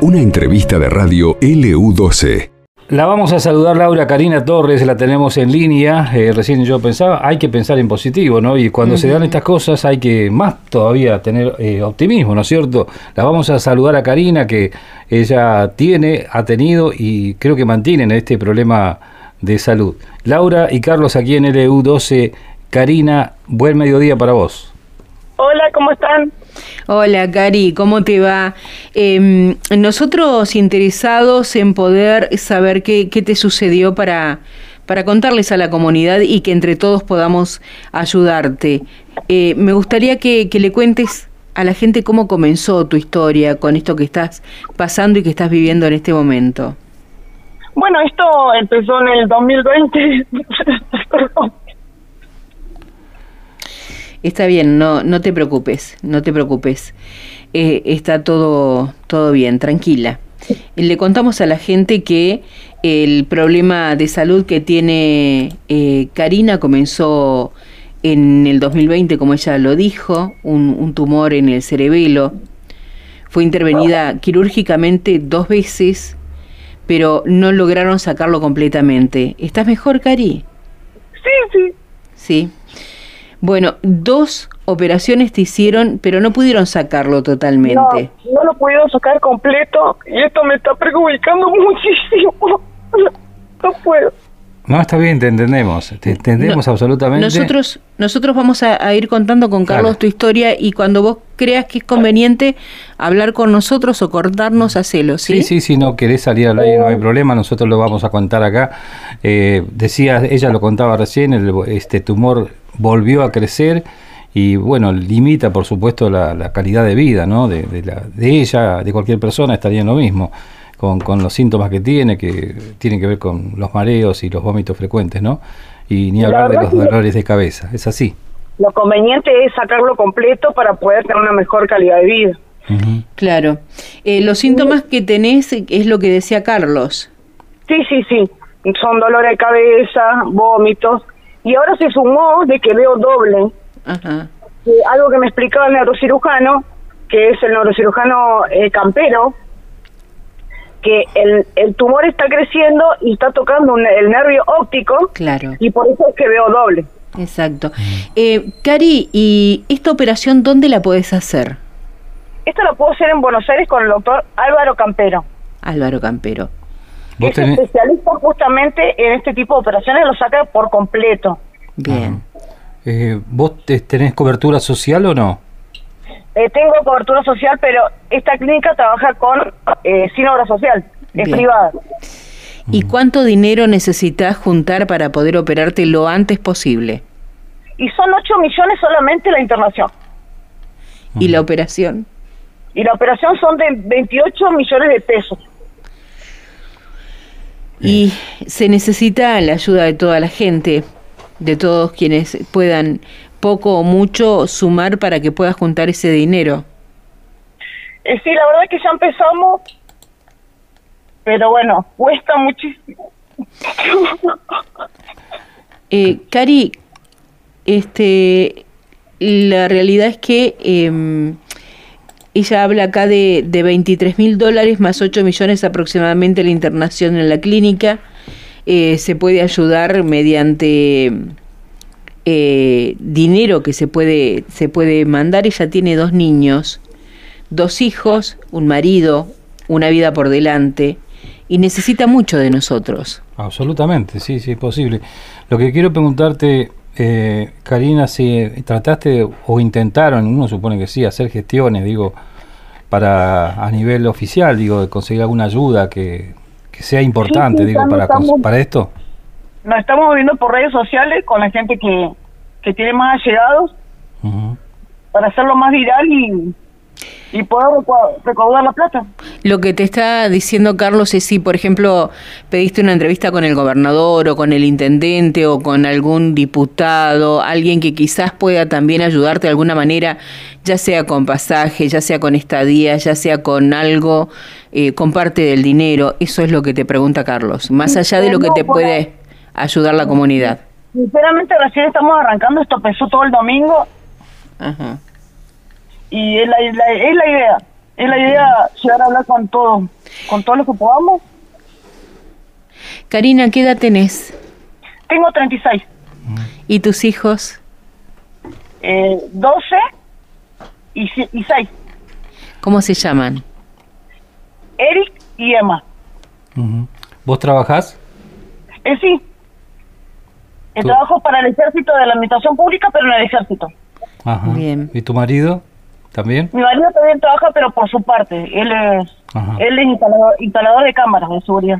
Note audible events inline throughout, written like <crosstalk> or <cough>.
Una entrevista de radio LU12. La vamos a saludar Laura Karina Torres, la tenemos en línea. Eh, recién yo pensaba, hay que pensar en positivo, ¿no? Y cuando se dan estas cosas hay que más todavía tener eh, optimismo, ¿no es cierto? La vamos a saludar a Karina, que ella tiene, ha tenido y creo que mantienen este problema de salud. Laura y Carlos aquí en LU12. Karina, buen mediodía para vos. Hola, ¿cómo están? Hola, Cari, ¿cómo te va? Em, nosotros interesados en poder saber qué, te sucedió para, para contarles a la comunidad y que entre todos podamos ayudarte. Eh, me gustaría que, que, le cuentes a la gente cómo comenzó tu historia con esto que estás pasando y que estás viviendo en este momento. Bueno, esto empezó en el 2020. <laughs> Está bien, no, no te preocupes, no te preocupes. Eh, está todo, todo bien, tranquila. Le contamos a la gente que el problema de salud que tiene eh, Karina comenzó en el 2020, como ella lo dijo, un, un tumor en el cerebelo. Fue intervenida quirúrgicamente dos veces, pero no lograron sacarlo completamente. ¿Estás mejor, Cari? Sí, sí. Sí. Bueno, dos operaciones te hicieron, pero no pudieron sacarlo totalmente. No, no lo pudieron sacar completo y esto me está perjudicando <laughs> muchísimo. No puedo. No, está bien, te entendemos, te entendemos No, absolutamente. Nosotros, nosotros vamos a, a ir contando con Carlos Claro. tu historia y cuando vos creas que es conveniente hablar con nosotros o cortarnos, hacelo, ¿sí? Sí, sí, si no querés salir al aire no hay problema, nosotros lo vamos a contar acá. Eh, decía, ella lo contaba recién, el- este tumor volvió a crecer y bueno, limita por supuesto la, la calidad de vida, ¿no? De, de la- de ella, de cualquier persona estaría en lo mismo, con, con los síntomas que tiene, que tienen que ver con los mareos y los vómitos frecuentes, ¿no? Y ni La hablar de los dolores de cabeza, es así. Lo conveniente es sacarlo completo para poder tener una mejor calidad de vida. Claro. Eh, los síntomas que tenés es lo que decía Carlos. Sí, sí, sí. Son dolores de cabeza, vómitos. Y ahora se sumó de que veo doble. Ajá. Eh, algo que me explicaba el neurocirujano, que es el neurocirujano eh, campero, que el, el tumor está creciendo y está tocando un- el nervio óptico Claro. y por eso es que veo doble. Exacto. Eh, Cari, ¿y esta operación dónde la podés hacer? Esto lo puedo hacer en Buenos Aires con el doctor Álvaro Campero, Álvaro Campero. es tenés... especialista justamente en este tipo de operaciones, lo saca por completo. Bien. eh, ¿Vos te- tenés cobertura social o no? Eh, tengo cobertura social, pero esta clínica trabaja con eh, sin obra social, es Bien. privada. ¿Y cuánto dinero necesitas juntar para poder operarte lo antes posible? Y son 8 millones solamente la internación. ¿Y la operación? Y la operación son de 28 millones de pesos. Y se necesita la ayuda de toda la gente, de todos quienes puedan poco o mucho sumar para que puedas juntar ese dinero. Eh, sí, la verdad que ya empezamos, pero bueno, cuesta muchísimo. <laughs> Eh, Cari, este, la realidad es que em, ella habla acá de, de 23 mil dólares más 8 millones aproximadamente la internación en la clínica. Eh, se puede ayudar mediante eh, dinero que se puede, se puede mandar. Ella tiene dos niños, dos hijos, un marido, una vida por delante y necesita mucho de nosotros. Absolutamente, sí, sí, es posible. Lo que quiero preguntarte, eh, Karina, si trataste o intentaron, uno supone que sí, hacer gestiones, digo, para a nivel oficial, digo, de conseguir alguna ayuda que, que sea importante, sí, digo, para, estamos- para esto. Nos estamos viendo por redes sociales con la gente que, que tiene más allegados para hacerlo más viral y, y poder recu- recaudar la plata. Lo que te está diciendo Carlos es si, por ejemplo, pediste una entrevista con el gobernador o con el intendente o con algún diputado, alguien que quizás pueda también ayudarte de alguna manera, ya sea con pasaje, ya sea con estadía, ya sea con algo, eh, con parte del dinero. Eso es lo que te pregunta Carlos, más allá de lo que te puede ayudar la comunidad. Sinceramente recién estamos arrancando, esto empezó todo el domingo Ajá. Y es la, la- es la idea. Es la idea llegar a hablar con todos, con todos los que podamos. Karina, ¿qué edad tenés? Tengo 36, ¿Y tus hijos? eh, 12 y, y 6. ¿Cómo se llaman? Eric y Emma. ¿Vos trabajás? Eh, sí. Tú- trabajo para el ejército de la administración pública, pero en el ejército. Ajá. Bien. ¿Y tu marido? ¿También? Mi marido también trabaja, pero por su parte. Él es, Ajá. él es instalador, instalador de cámaras de seguridad.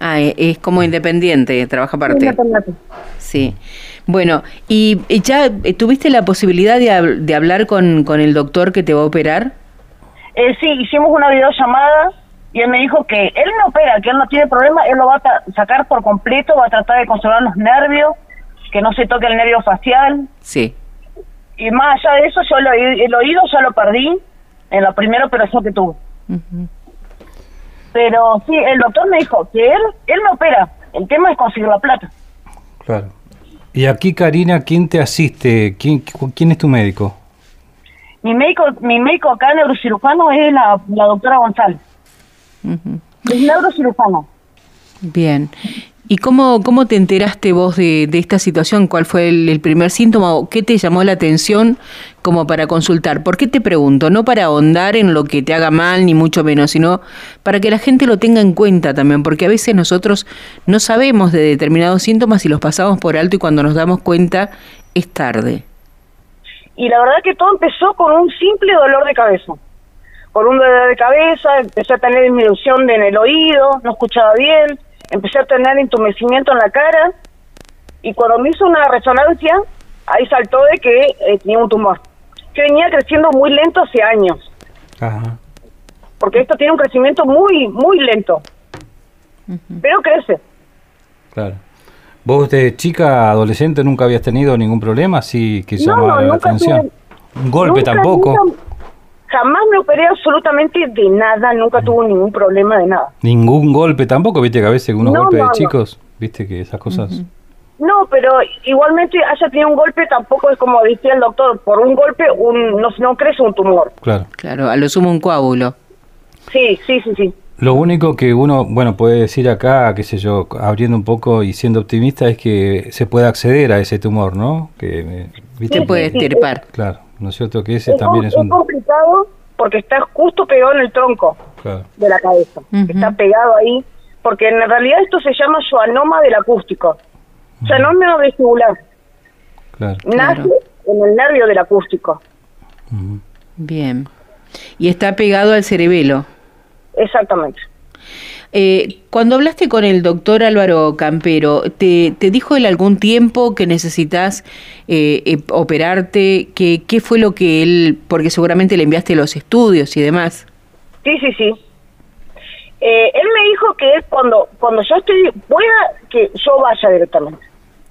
Ah, e- es como independiente, trabaja aparte. Independiente. Sí. Bueno, ¿y y ya eh, tuviste la posibilidad de, de hablar con, con el doctor que te va a operar? Eh, sí, hicimos una videollamada y él me dijo que él no opera, que él no tiene problema, él lo va a sacar por completo, va a tratar de conservar los nervios, que no se toque el nervio facial. Sí. Y más allá de eso, yo el, oí- el oído ya lo perdí en la primera operación que tuve. Pero sí, el doctor me dijo que él, él no opera, el tema es conseguir la plata. Claro. Y aquí, Karina, ¿quién te asiste? ¿Quién, quién es tu médico? Mi médico, mi médico acá neurocirujano es la, la doctora González. Es neurocirujano. Bien. ¿Y cómo, cómo te enteraste vos de, de esta situación? ¿Cuál fue el, el primer síntoma o qué te llamó la atención como para consultar? ¿Por qué te pregunto? No para ahondar en lo que te haga mal, ni mucho menos, sino para que la gente lo tenga en cuenta también, porque a veces nosotros no sabemos de determinados síntomas y los pasamos por alto y cuando nos damos cuenta es tarde. Y la verdad que todo empezó con un simple dolor de cabeza. Por un dolor de cabeza, empecé a tener disminución en el oído, no escuchaba bien, empecé a tener entumecimiento en la cara y cuando me hizo una resonancia, ahí saltó de que eh, tenía un tumor, que venía creciendo muy lento hace años, Ajá. porque esto tiene un crecimiento muy, muy lento, pero crece. Claro. ¿Vos de chica, adolescente, nunca habías tenido ningún problema así que No, llamara no, la atención? tuve- Un golpe Nunca, tampoco. nunca- jamás me operé absolutamente de nada, nunca tuve ningún problema de nada. Ningún golpe tampoco, viste que a veces unos No, golpes no, de no. chicos, viste que esas cosas. No, pero igualmente haya tenido un golpe, tampoco es como decía el doctor, por un golpe un, no, no crece un tumor. Claro. Claro, a lo sumo un coágulo. Sí, sí, sí, sí. Lo único que uno, bueno, puede decir acá, qué sé yo, abriendo un poco y siendo optimista, es que se puede acceder a ese tumor, ¿no? Que, eh, viste, puede estirpar. claro, ¿no es cierto? Que ese Es, también es un... complicado porque está justo pegado en el tronco Claro, de la cabeza. Está pegado ahí, porque en realidad esto se llama schwannoma del acústico. Schwannoma vestibular. claro. Nace Claro. en el nervio del acústico. Bien. Y está pegado al cerebelo. Exactamente. Eh, cuando hablaste con el doctor Álvaro Campero, ¿te, te dijo él algún tiempo que necesitas eh, eh, operarte? ¿Qué, ¿Qué fue lo que él, porque seguramente le enviaste los estudios y demás? Sí, sí, sí. Eh, él me dijo que él cuando cuando yo estoy pueda que yo vaya directamente.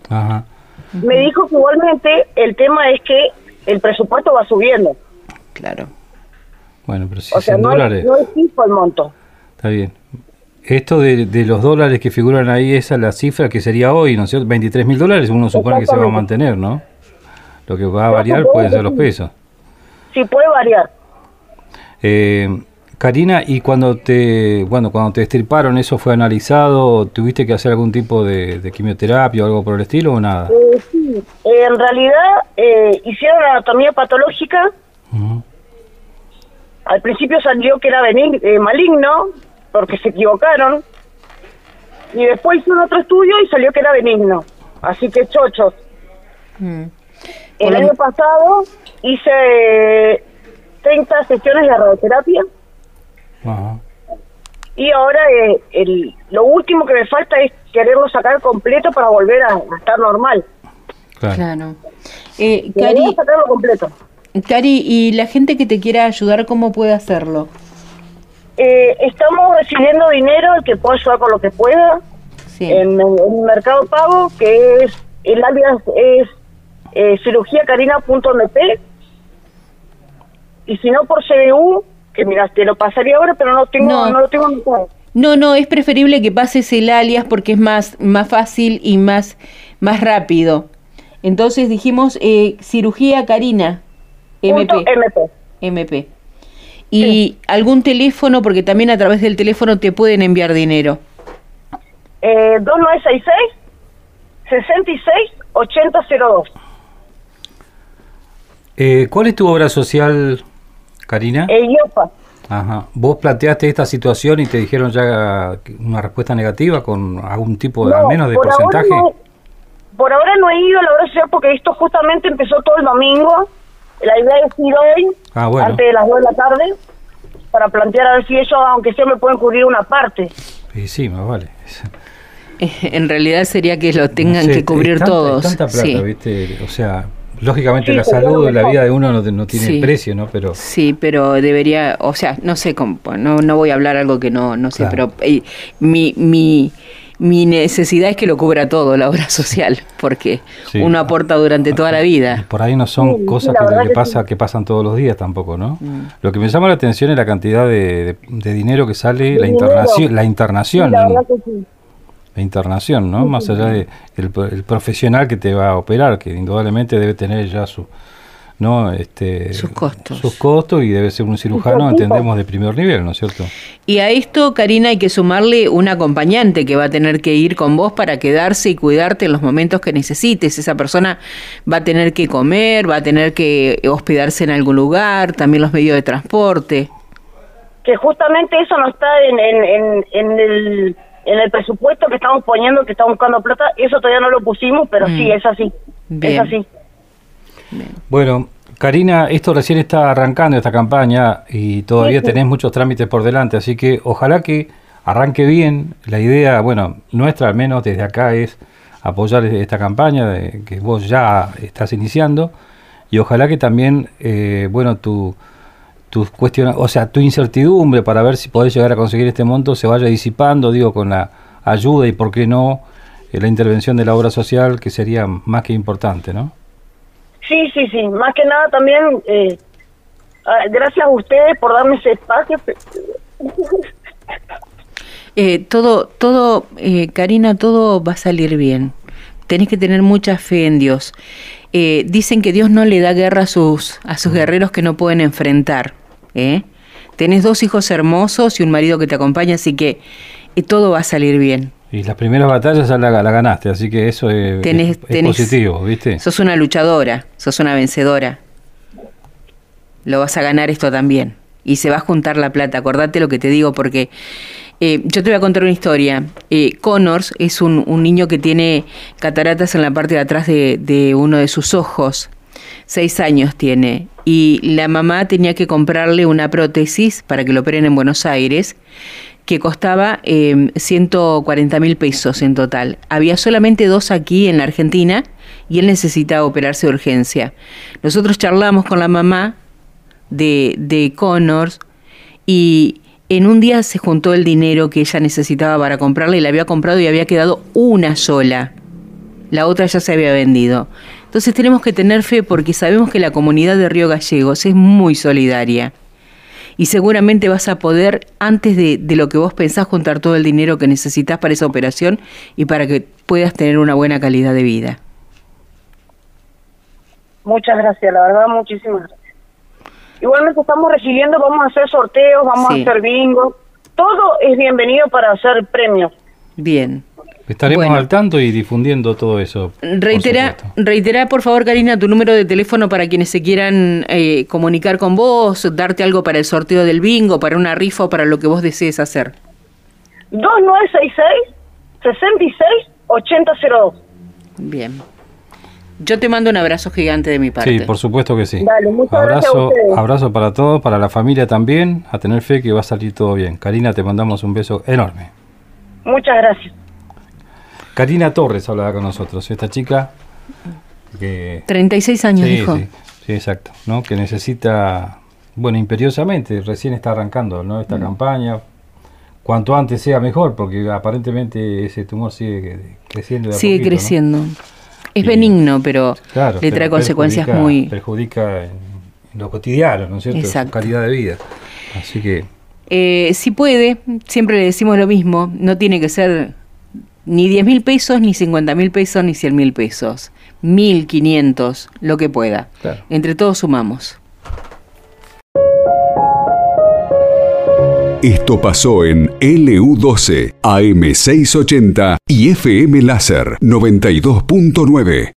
Ajá. Me dijo que igualmente el tema es que el presupuesto va subiendo. Claro. Bueno, pero si O sea, no dólares, es, no es fijo el monto. está bien. Esto de, de los dólares que figuran ahí, esa es la cifra que sería hoy, ¿no es cierto? 23 mil dólares, uno supone que se va a mantener, ¿no? Lo que va a variar pueden ser los pesos. Sí, puede variar. Eh, Karina, y cuando te, bueno, cuando te estirparon, ¿eso fue analizado? ¿Tuviste que hacer algún tipo de, de quimioterapia o algo por el estilo o nada? Eh, sí, eh, en realidad eh, hicieron anatomía patológica. Al principio salió que era benign- eh, maligno, porque se equivocaron. Y después hicieron otro estudio y salió que era benigno. Así que chochos. Mm. El año pasado hice 30 sesiones de radioterapia Ajá. y ahora eh, el, lo último que me falta es quererlo sacar completo para volver a, a estar normal. Claro. Claro. Eh, Cari, sacarlo completo. Cari, ¿y la gente que te quiera ayudar, cómo puede hacerlo? Eh, estamos recibiendo dinero, el que pueda ayudar con lo que pueda, Sí. en, en Mercado Pago, que es, el alias es eh, cirugiacarina.mp, y si no por CBU, que mira, te lo pasaría ahora, pero no tengo, No. no, lo tengo anotado. No, no, es preferible que pases el alias porque es más, más fácil y más, más rápido. Entonces dijimos eh, cirugía Karina, Punto MP. MP. Y algún teléfono, porque también a través del teléfono te pueden enviar dinero. Eh, 2966 66 8002. Eh, ¿Cuál es tu obra social, Karina? IOPA. Ajá. ¿Vos planteaste esta situación y te dijeron ya una respuesta negativa con algún tipo de, al No, menos de por ahora porcentaje? no- por ahora no he ido a la obra social porque esto justamente empezó todo el domingo. La idea es ir hoy, Ah, bueno. antes de las 2 de la tarde, para plantear a ver si ellos, aunque sea, me pueden cubrir una parte. Y sí, más vale. En realidad sería que lo tengan No sé, que cubrir tanta- todos. tanta plata, sí. ¿viste? O sea, lógicamente Sí, la salud la vida de uno no, no tiene Sí. precio, ¿no? Pero Sí, pero debería, o sea, no sé cómo, no, no voy a hablar algo que no, no sé, Claro. pero eh, mi, mi, mi necesidad es que lo cubra todo la obra <laughs> social, porque Sí. uno aporta durante toda la vida. por ahí no son Sí, cosas que, verdad que que pasa, sí. que pasan todos los días tampoco, ¿no? Mm. Lo que me llama la atención es la cantidad de, de- de dinero que sale, De la dinero. internación, la Sí, internación, la la internación, ¿no? Más allá de el, el profesional que te va a operar, que indudablemente debe tener ya su, ¿no? Este, Sus costos. sus costos y debe ser un cirujano, entendemos, de primer nivel, ¿no es cierto? Y a esto, Karina, hay que sumarle un acompañante que va a tener que ir con vos para quedarse y cuidarte en los momentos que necesites. Esa persona va a tener que comer, va a tener que hospedarse en algún lugar, también los medios de transporte. Que justamente eso no está en, en, en, en el, en el presupuesto que estamos poniendo, que estamos buscando plata. Eso todavía no lo pusimos, pero Mm. sí, es así. Bien. Es así. Bueno, Karina, esto recién está arrancando esta campaña y todavía Sí, sí. tenés muchos trámites por delante, así que ojalá que arranque bien. La idea, bueno, nuestra al menos desde acá es apoyar esta campaña de, que vos ya estás iniciando y ojalá que también, eh, bueno, tu tus cuestiona- o sea, tu incertidumbre para ver si podés llegar a conseguir este monto se vaya disipando, digo, con la ayuda y por qué no eh, la intervención de la obra social que sería más que importante, ¿no? Sí, sí, sí. Más que nada también, eh, ah, gracias a ustedes por darme ese espacio. <laughs> Eh, todo, todo, eh, Karina, todo va a salir bien. Tenés que tener mucha fe en Dios. Eh, dicen que Dios no le da guerra a sus, a sus guerreros que no pueden enfrentar. ¿eh? Tenés dos hijos hermosos y un marido que te acompaña, así que eh, todo va a salir bien. Y las primeras batallas ya la, la ganaste, así que eso es, Tenés- es- es tenés- positivo, ¿viste? Sos una luchadora, sos una vencedora. Lo vas a ganar esto también. Y se va a juntar la plata. Acordate lo que te digo porque eh, yo te voy a contar una historia. Eh, Connors es un, un niño que tiene cataratas en la parte de atrás de, de uno de sus ojos. Seis años tiene. Y la mamá tenía que comprarle una prótesis para que lo operen en Buenos Aires que costaba eh, 140 mil pesos en total. Había solamente dos aquí en la Argentina y él necesitaba operarse de urgencia. Nosotros charlamos con la mamá de, de Connors y en un día se juntó el dinero que ella necesitaba para comprarle y la había comprado y había quedado una sola. La otra ya se había vendido. Entonces tenemos que tener fe porque sabemos que la comunidad de Río Gallegos es muy solidaria y seguramente vas a poder, antes de, de lo que vos pensás, juntar todo el dinero que necesitas para esa operación y para que puedas tener una buena calidad de vida. Muchas gracias, la verdad, muchísimas gracias. Igualmente estamos recibiendo, vamos a hacer sorteos, vamos Sí. a hacer bingo. Todo es bienvenido para hacer premios. Bien. Estaremos Bueno. al tanto y difundiendo todo eso. por Reitera, supuesto. reitera, por favor, Karina, tu número de teléfono para quienes se quieran eh, comunicar con vos, darte algo para el sorteo del bingo, para una rifa o para lo que vos desees hacer. 2966 66 8002. Bien. Yo te mando un abrazo gigante de mi parte. Sí, por supuesto que sí. Dale, muchas gracias a abrazo, ustedes. abrazo para todos, para la familia también, a tener fe que va a salir todo bien. Karina, te mandamos un beso enorme. Muchas gracias. Karina Torres hablaba con nosotros, esta chica que 36 años, sí, dijo. sí, sí, exacto, ¿no? Que necesita, bueno, imperiosamente, recién está arrancando, ¿no? Mm. Esta campaña. Cuanto antes sea mejor, porque aparentemente ese tumor sigue creciendo. de Sigue poquito, ¿no? creciendo. Es Y- benigno, pero Claro, le trae consecuencias muy... Perjudica en, en lo cotidiano, ¿no es cierto? En Su Exacto. calidad de vida. Así que, Eh, si puede, siempre le decimos lo mismo, no tiene que ser ni 10 mil pesos, ni 50 mil pesos, ni 100 mil pesos. 1.500, lo que pueda. Entre todos sumamos. Esto pasó en LU12, AM680 y FM Láser 92.9.